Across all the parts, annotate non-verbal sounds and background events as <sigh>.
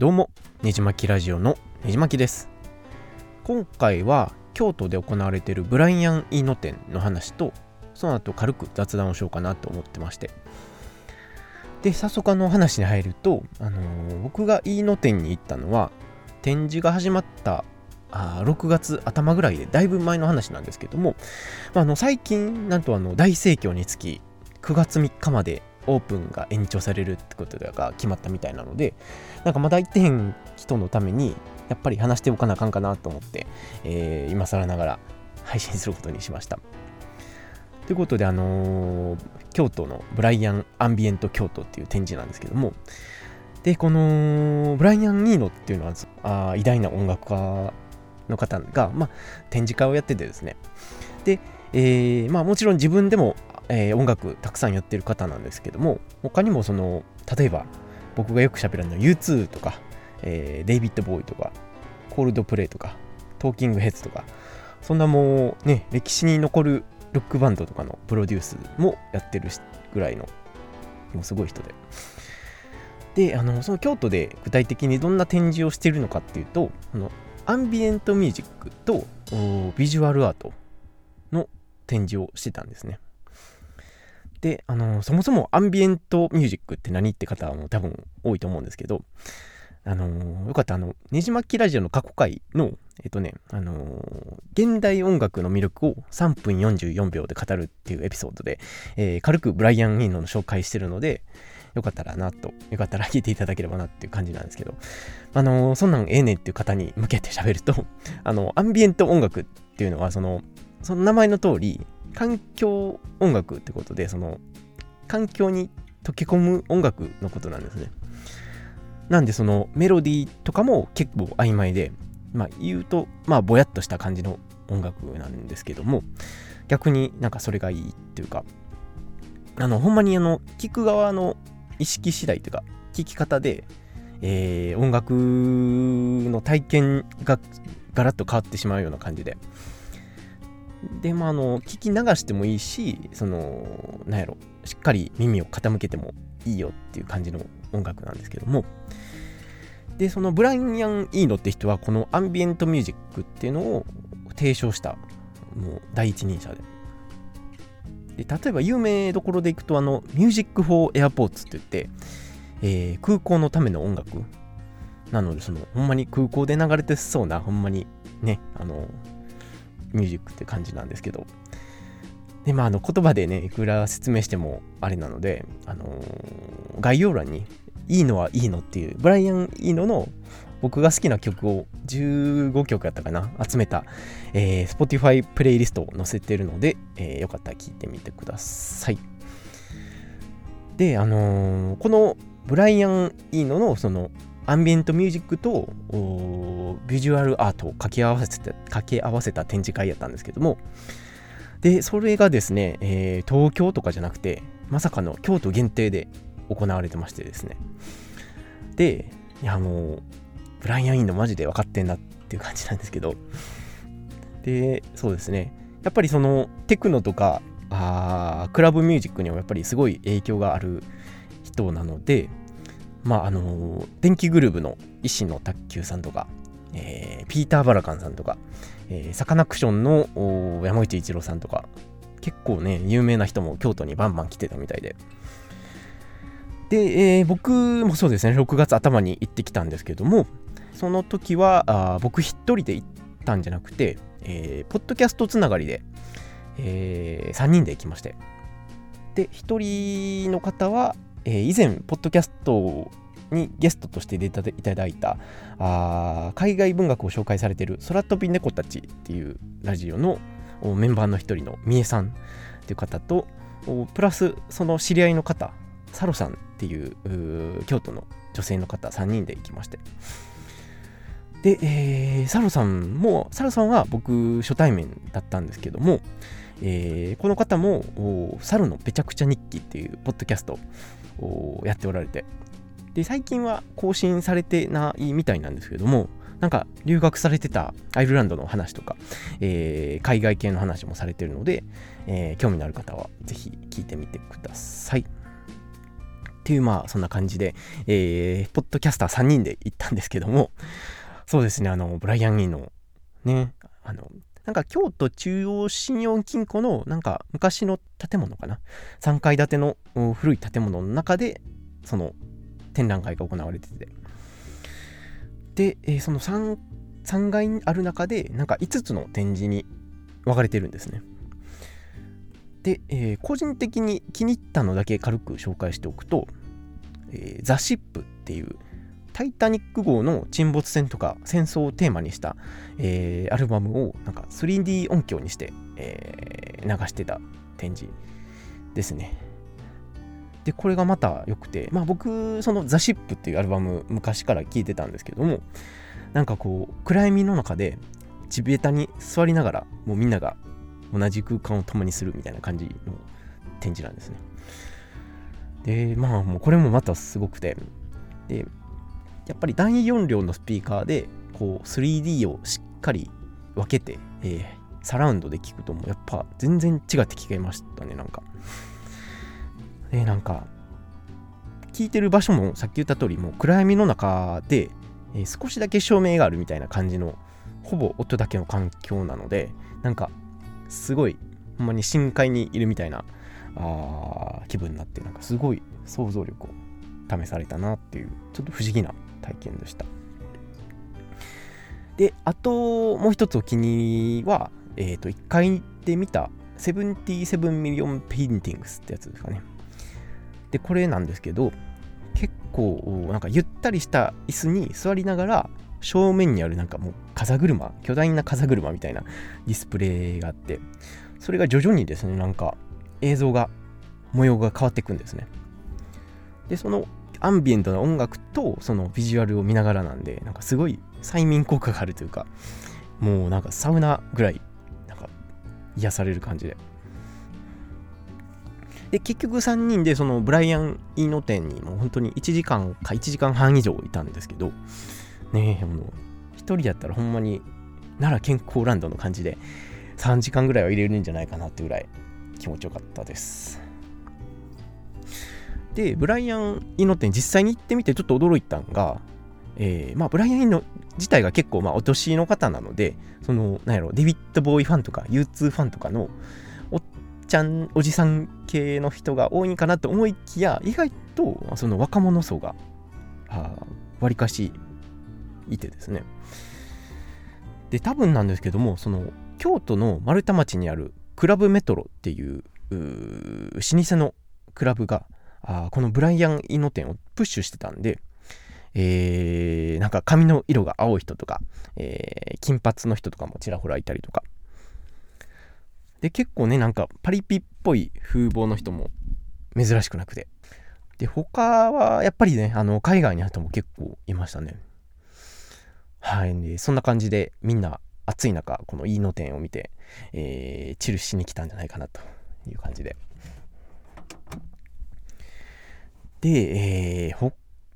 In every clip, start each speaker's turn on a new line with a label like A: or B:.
A: どうもねじまきラジオのねじまきです。今回は京都で行われているブライアン・イーノ展の話とその後軽く雑談をしようかなと思ってまして。で早速あの話に入ると、あのー、僕がイーノ展に行ったのは展示が始まったあ6月頭ぐらいでだいぶ前の話なんですけども、まあ、あの最近なんとあの大盛況につき9月3日までオープンが延長されるってことが決まったみたいなのでなんかまだ行ってへん人のためにやっぱり話しておかなあかんかなと思って、えー、今更ながら配信することにしました。ということで、あのー、京都のブライアン・アンビエント京都っていう展示なんですけども、で、このブライアン・ニーノっていうのはあ偉大な音楽家の方が、まあ、展示会をやっててですね、で、えー、まあもちろん自分でもえー、音楽たくさんやってる方なんですけども他にもその例えば僕がよく喋るのは U2 とか、えー、デイビッド・ボーイとかコールドプレイとかトーキングヘッズとかそんなもうね歴史に残るロックバンドとかのプロデュースもやってるぐらいのもうすごい人で。であのその京都で具体的にどんな展示をしているのかっていうとこのアンビエントミュージックとビジュアルアートの展示をしてたんですね。で、あのそもそもアンビエントミュージックって何って方はもう多分多いと思うんですけど、あのー、よかった、あの、ねじまきラジオの過去回の、えっとね、あの、現代音楽の魅力を3分44秒で語るっていうエピソードで、えー、軽くブライアン・イーノの紹介してるので、よかったらなと、よかったら聞いていただければなっていう感じなんですけど、あのそんなんええねんっていう方に向けて喋ると、あの、アンビエント音楽っていうのは、その、その名前の通り、環境音楽ってことで、その、環境に溶け込む音楽のことなんですね。なんで、そのメロディーとかも結構曖昧で、まあ言うと、まあぼやっとした感じの音楽なんですけども、逆になんかそれがいいっていうか、あの、ほんまにあの、聞く側の意識次第というか、聞き方で、えー、音楽の体験がガラッと変わってしまうような感じで、で、まあ、の、聞き流してもいいし、その、なんやろ、しっかり耳を傾けてもいいよっていう感じの音楽なんですけども、で、そのブライアン・イーノって人は、このアンビエントミュージックっていうのを提唱した、もう第一人者で。で例えば有名どころでいくと、あの、ミュージック・フォー・エアポーツって言って、えー、空港のための音楽なので、その、ほんまに空港で流れてそうな、ほんまにね、あの、ミュージックって感じなんですけど、で、まあ、あの言葉でね、いくら説明してもあれなので、あのー、概要欄に、いいのはいいのっていう、ブライアン・いいのの僕が好きな曲を15曲やったかな、集めた、えー、Spotify プレイリストを載せてるので、えー、よかったら聴いてみてください。で、あのー、このブライアン・イーノのそのアンビエントミュージックとビジュアルアートを掛け合わせた掛け合わせた展示会やったんですけども。でそれがですね、えー、東京とかじゃなくてまさかの京都限定で行われてましてですね。でいやもうブライアン・インのマジで分かってんなっていう感じなんですけど。でそうですね。やっぱりそのテクノとかあクラブミュージックにもやっぱりすごい影響がある人なのでまああの電気グルーヴの石野卓球さんとか、えー、ピーター・バラカンさんとか、えー、サカナクションの山内一郎さんとか結構ね有名な人も京都にバンバン来てたみたいで。で、えー、僕もそうですね6月頭に行ってきたんですけどもその時はあ僕一人で行ったんじゃなくて、えー、ポッドキャストつながりで、えー、3人で行きまして。で1人の方はえ、以前、ポッドキャストにゲストとして出ていただいたあ海外文学を紹介されている空飛び猫たちっていうラジオのメンバーの一人のみえさんっていう方とプラスその知り合いの方サロさんっていう京都の女性の方3人で行きまして。で、えー、サロさんもサロさんは僕初対面だったんですけども、えー、この方もサロのぺちゃくちゃ日記っていうポッドキャストやっておられてで最近は更新されてないみたいなんですけどもなんか留学されてたアイルランドの話とか、えー、海外系の話もされてるので、えー、興味のある方はぜひ聞いてみてください。っていうまあそんな感じで、えー、ポッドキャスター3人で行ったんですけどもそうですねあのブライアン・イーのねあのなんか京都中央信用金庫のなんか昔の建物かな？3階建ての古い建物の中でその展覧会が行われてて。で、えー、その 3, 3階にある中でなんか5つの展示に分かれてるんですね。で、えー、個人的に気に入ったのだけ軽く紹介しておくと、えー、ザ・シップっていうタイタニック号の沈没船とか戦争をテーマにした、えー、アルバムをなんか 3D 音響にして、えー、流してた展示ですね。で、これがまた良くて、まあ僕、そのザ・シップっていうアルバム昔から聴いてたんですけども、なんかこう、暗闇の中で地べたに座りながら、もうみんなが同じ空間を共にするみたいな感じの展示なんですね。で、まあもうこれもまたすごくて、で、やっぱり大容量のスピーカーでこう 3D をしっかり分けて、えー、サラウンドで聞くともやっぱ全然違って聞けましたねなんか。でなんか聞いてる場所もさっき言った通りもう暗闇の中で、えー、少しだけ照明があるみたいな感じのほぼ音だけの環境なのでなんかすごいほんまに深海にいるみたいなあ気分になってなんかすごい想像力を試されたなっていうちょっと不思議な体験でした。で、あともう一つお気に入りは、えっ、ー、と、1階で見た77ミリオンペインティングスってやつですかね。で、これなんですけど、結構なんかゆったりした椅子に座りながら正面にあるなんかもう風車巨大な風車みたいなディスプレイがあってそれが徐々にですねなんか映像が模様が変わっていくんですねでそのアンビエントな音楽とそのビジュアルを見ながらなんでなんかすごい催眠効果があるというかもうなんかサウナぐらいなんか癒される感じで。で結局3人でそのブライアン・イーノ店にもう本当に1時間か1時間半以上いたんですけどねえもう1人だったらほんまに奈良健康ランドの感じで3時間ぐらいは入れるんじゃないかなってぐらい気持ちよかったです。で、ブライアン・イノ店実際に行ってみてちょっと驚いたんが、えー、まあ、ブライアン・イノ自体が結構まあお年の方なので、その、なんやろ、デビッド・ボーイファンとか U2 ファンとかのおっちゃん、おじさん系の人が多いんかなと思いきや、意外とその若者層が、わりかしいてですね。で、多分なんですけども、その、京都の丸太町にあるクラブメトロっていうう老舗のクラブが、あこのブライアン・イノ店をプッシュしてたんで、えー、なんか髪の色が青い人とか、えー、金髪の人とかもちらほらいたりとか。で、結構ね、なんかパリピっぽい風貌の人も珍しくなくて。で、他はやっぱりね、あの、海外にある人も結構いましたね。はい。で、そんな感じでみんな暑い中、このイーノ店を見て、えー、チルしに来たんじゃないかなという感じで。で、えー、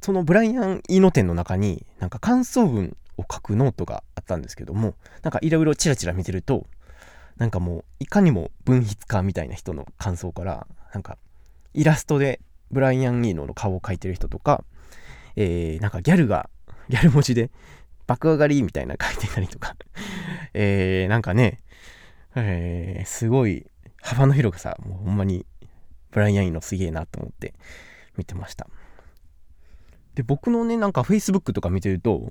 A: そのブライアン・イーノ展の中になんか感想文を書くノートがあったんですけどもなんかいろいろチラチラ見てるとなんかもういかにも文筆家みたいな人の感想からなんかイラストでブライアン・イーノの顔を描いてる人とか、えー、なんかギャルがギャル文字で爆上がりみたいな書いてたりとか <laughs> えー、なんかね、えー、すごい幅の広さもうほんまにブライアン・イーノすげえなと思って見てました。で、僕のね、なんか Facebook とか見てると、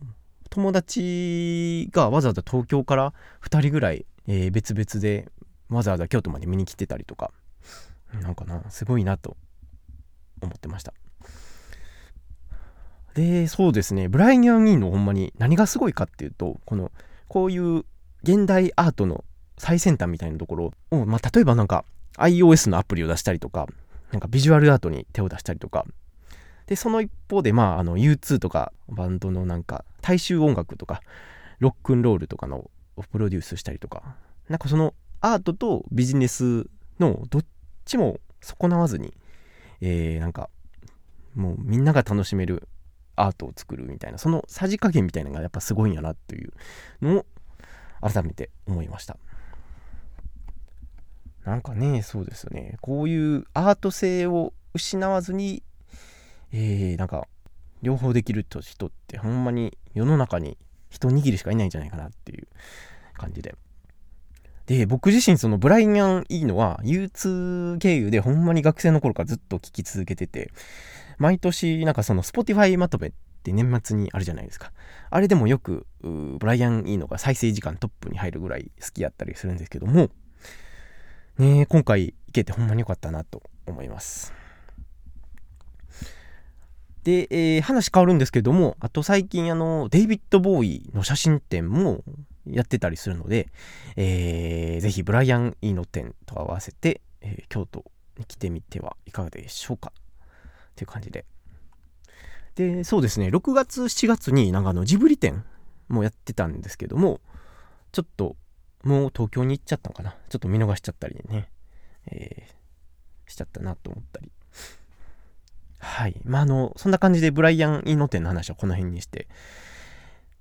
A: 友達がわざわざ東京から2人ぐらい、えー、別々でわざわざ京都まで見に来てたりとか、なんかな、すごいなと思ってました。で、そうですね、ブライアン・イーのほんまに何がすごいかっていうと、この、こういう現代アートの最先端みたいなところを、まあ、例えばなんか iOS のアプリを出したりとか、なんかビジュアルアートに手を出したりとか、で、その一方で、まあ、あの、U2 とかバンドのなんか、大衆音楽とか、ロックンロールとかのプロデュースしたりとか、なんかそのアートとビジネスのどっちも損なわずに、えー、なんか、もうみんなが楽しめるアートを作るみたいな、そのさじ加減みたいなのがやっぱすごいんやなっていうのを改めて思いました。なんかね、そうですよね。こういうアート性を失わずに、えー、なんか両方できる人ってほんまに世の中に一握りしかいないんじゃないかなっていう感じで。で、僕自身そのブライアン・いいのは U2 経由でほんまに学生の頃からずっと聴き続けてて、毎年なんかその Spotify まとめって年末にあるじゃないですか。あれでもよくブライアン・いいのが再生時間トップに入るぐらい好きやったりするんですけども、ね今回行けてほんまに良かったなと思います。で、えー、話変わるんですけども、あと最近あの、デイビッド・ボーイの写真展もやってたりするので、えー、ぜひブライアン・イーノ展と合わせて、えー、京都に来てみてはいかがでしょうかっていう感じで。で、そうですね、6月、7月になんかジブリ展もやってたんですけども、ちょっともう東京に行っちゃったのかな？ちょっと見逃しちゃったりね、えー、しちゃったなと思ったり。はい。まあ、あの、そんな感じでブライアン・イーノ店の話はこの辺にして、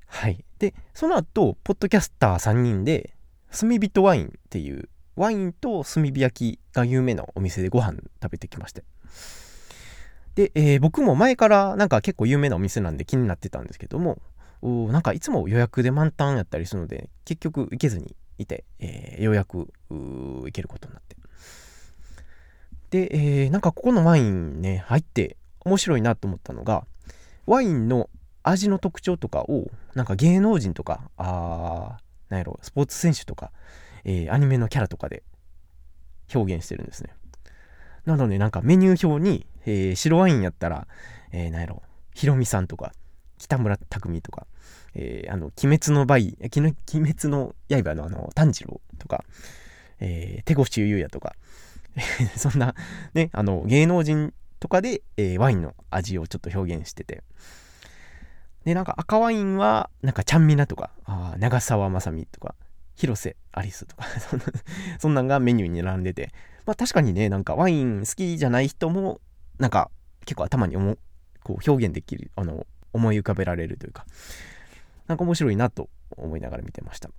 A: はい。で、その後、ポッドキャスター3人で、炭火とワインっていう、ワインと炭火焼きが有名なお店でご飯食べてきまして。で、えー、僕も前からなんか結構有名なお店なんで気になってたんですけども、なんかいつも予約で満タンやったりするので、結局行けずにいて、えー、ようやく行けることになって。で、えー、なんかここのワインね、入って面白いなと思ったのが、ワインの味の特徴とかを、なんか芸能人とか、あなんやろ、スポーツ選手とか、えー、アニメのキャラとかで表現してるんですね。なので、なんかメニュー表に、えー、白ワインやったら、えー、なんやろ、ヒロミさんとか、北村匠海とか、えー、あの、鬼滅の梅、鬼滅の刃のあの、炭治郎とか、えー、手越優也とか、<laughs> そんな、ね、あの、芸能人とかで、えー、ワインの味をちょっと表現してて。で、なんか赤ワインは、なんかちゃんみなとか、あ長澤まさみとか、広瀬アリスとか <laughs> そんな、そんなんがメニューに並んでて、まあ確かにね、なんかワイン好きじゃない人も、なんか結構頭に思こう表現できる、あの、思い浮かべられるというか、なんか面白いなと思いながら見てました。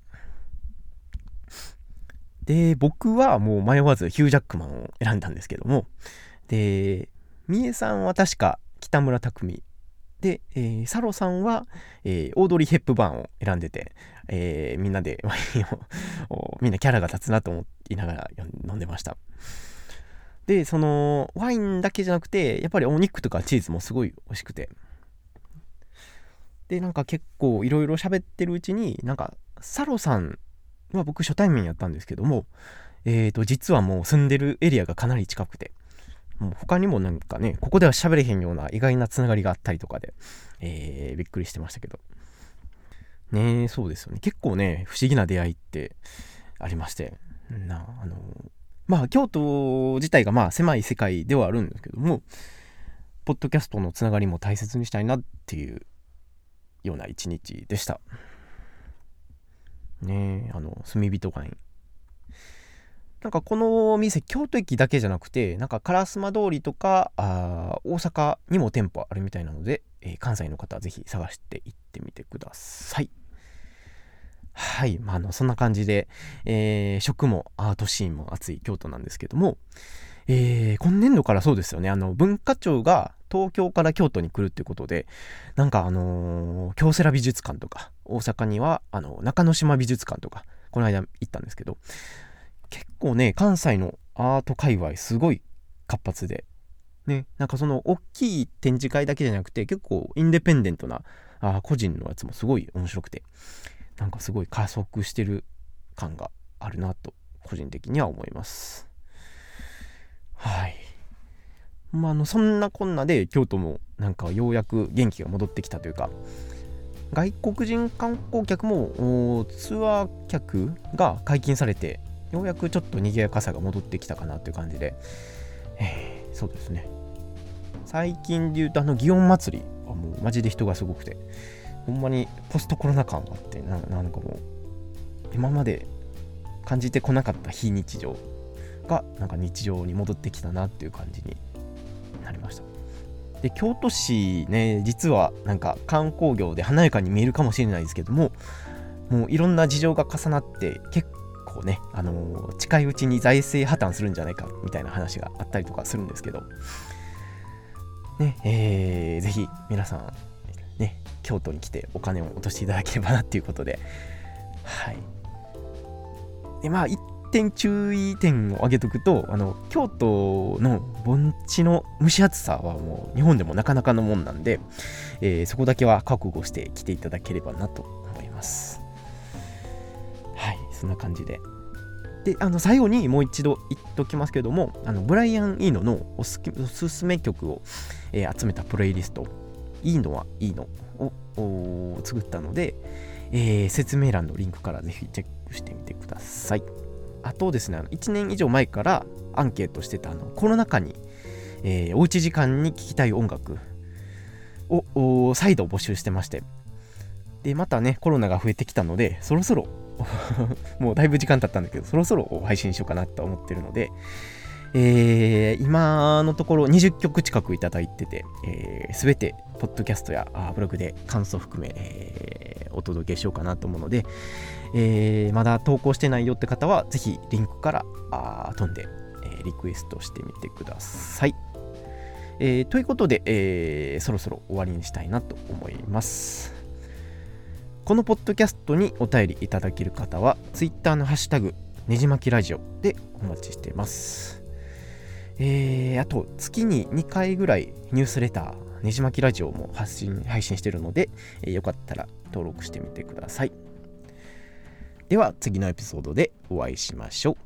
A: で、僕はもう迷わずヒュージャックマンを選んだんですけども、で、みえさんは確か北村匠で、えー、サロさんは、えー、オードリー・ヘップバーンを選んでて、えー、みんなでワインをみんなキャラが立つなと思いながら飲んでました。で、そのワインだけじゃなくて、やっぱりお肉とかチーズもすごい美味しくて。で、なんか結構いろいろ喋ってるうちに、なんかサロさんは僕初対面やったんですけども、えーと、実はもう住んでるエリアがかなり近くて、もう他にもなんかね、ここでは喋れへんような意外なつながりがあったりとかで、えー、びっくりしてましたけど。ねそうですよね。結構ね、不思議な出会いってありまして、なあのまあ、京都自体がまあ狭い世界ではあるんですけども、ポッドキャストのつながりも大切にしたいなっていうような一日でした。ねあの、炭火とかに。なんかこの店、京都駅だけじゃなくて、なんか烏丸通りとか、あ大阪にも店舗あるみたいなので、えー、関西の方はぜひ探して行ってみてください。はい。まあ、あの、そんな感じで、えー、食もアートシーンも熱い京都なんですけども、えー、今年度からそうですよね、あの、文化庁が東京から京都に来るっていうことで、なんかあのー、京セラ美術館とか、大阪には、あの、中之島美術館とか、この間行ったんですけど、結構ね、関西のアート界隈すごい活発で、ね、なんかその大きい展示会だけじゃなくて、結構インデペンデントなあ個人のやつもすごい面白くて、なんかすごい加速してる感があるなと、個人的には思います。はい。まあ、あの、そんなこんなで京都もなんかようやく元気が戻ってきたというか、外国人観光客もツアー客が解禁されて、ようやくちょっと賑やかさが戻ってきたかなという感じで、そうですね。最近で言うとあの祇園祭りはもうマジで人がすごくて、ほんまにポストコロナ感があって、なんかもう、今まで感じてこなかった非日常がなんか日常に戻ってきたなっていう感じになりました。で京都市ね実はなんか観光業で華やかに見えるかもしれないですけどももういろんな事情が重なって結構ね、あのー、近いうちに財政破綻するんじゃないかみたいな話があったりとかするんですけどねえー、ぜひ皆さんね京都に来てお金を落としていただければなっていうことではい。でまあ一点注意点を挙げとくとあの京都の盆地の蒸し暑さはもう日本でもなかなかのもんなんで、えー、そこだけは覚悟して来ていただければなと思います。はい。そんな感じで。であの最後にもう一度言っときますけどもあのブライアン・イーノのおすおすすめ曲を、えー、集めたプレイリスト「いいのはいいの」を作ったので、えー、説明欄のリンクからぜひチェックしてみてください。あとですね1年以上前からアンケートしてたあのコロナ禍に、えー、おうち時間に聴きたい音楽を再度募集してまして。でまたねコロナが増えてきたのでそろそろ <laughs> もうだいぶ時間経ったんだけど、そろそろ配信しようかなと思ってるので、えー、今のところ20曲近くいただいてて、す、え、べ、ー、て、ポッドキャストやブログで感想含め、えー、お届けしようかなと思うので、えー、まだ投稿してないよって方は、ぜひリンクから飛んで、えー、リクエストしてみてください。えー、ということで、えー、そろそろ終わりにしたいなと思います。このポッドキャストにお便りいただける方は Twitter のハッシュタグねじまきラジオでお待ちしていますえー、あと月に2回ぐらいニュースレターねじまきラジオも発信配信してるので、えー、よかったら登録してみてください。では次のエピソードでお会いしましょう。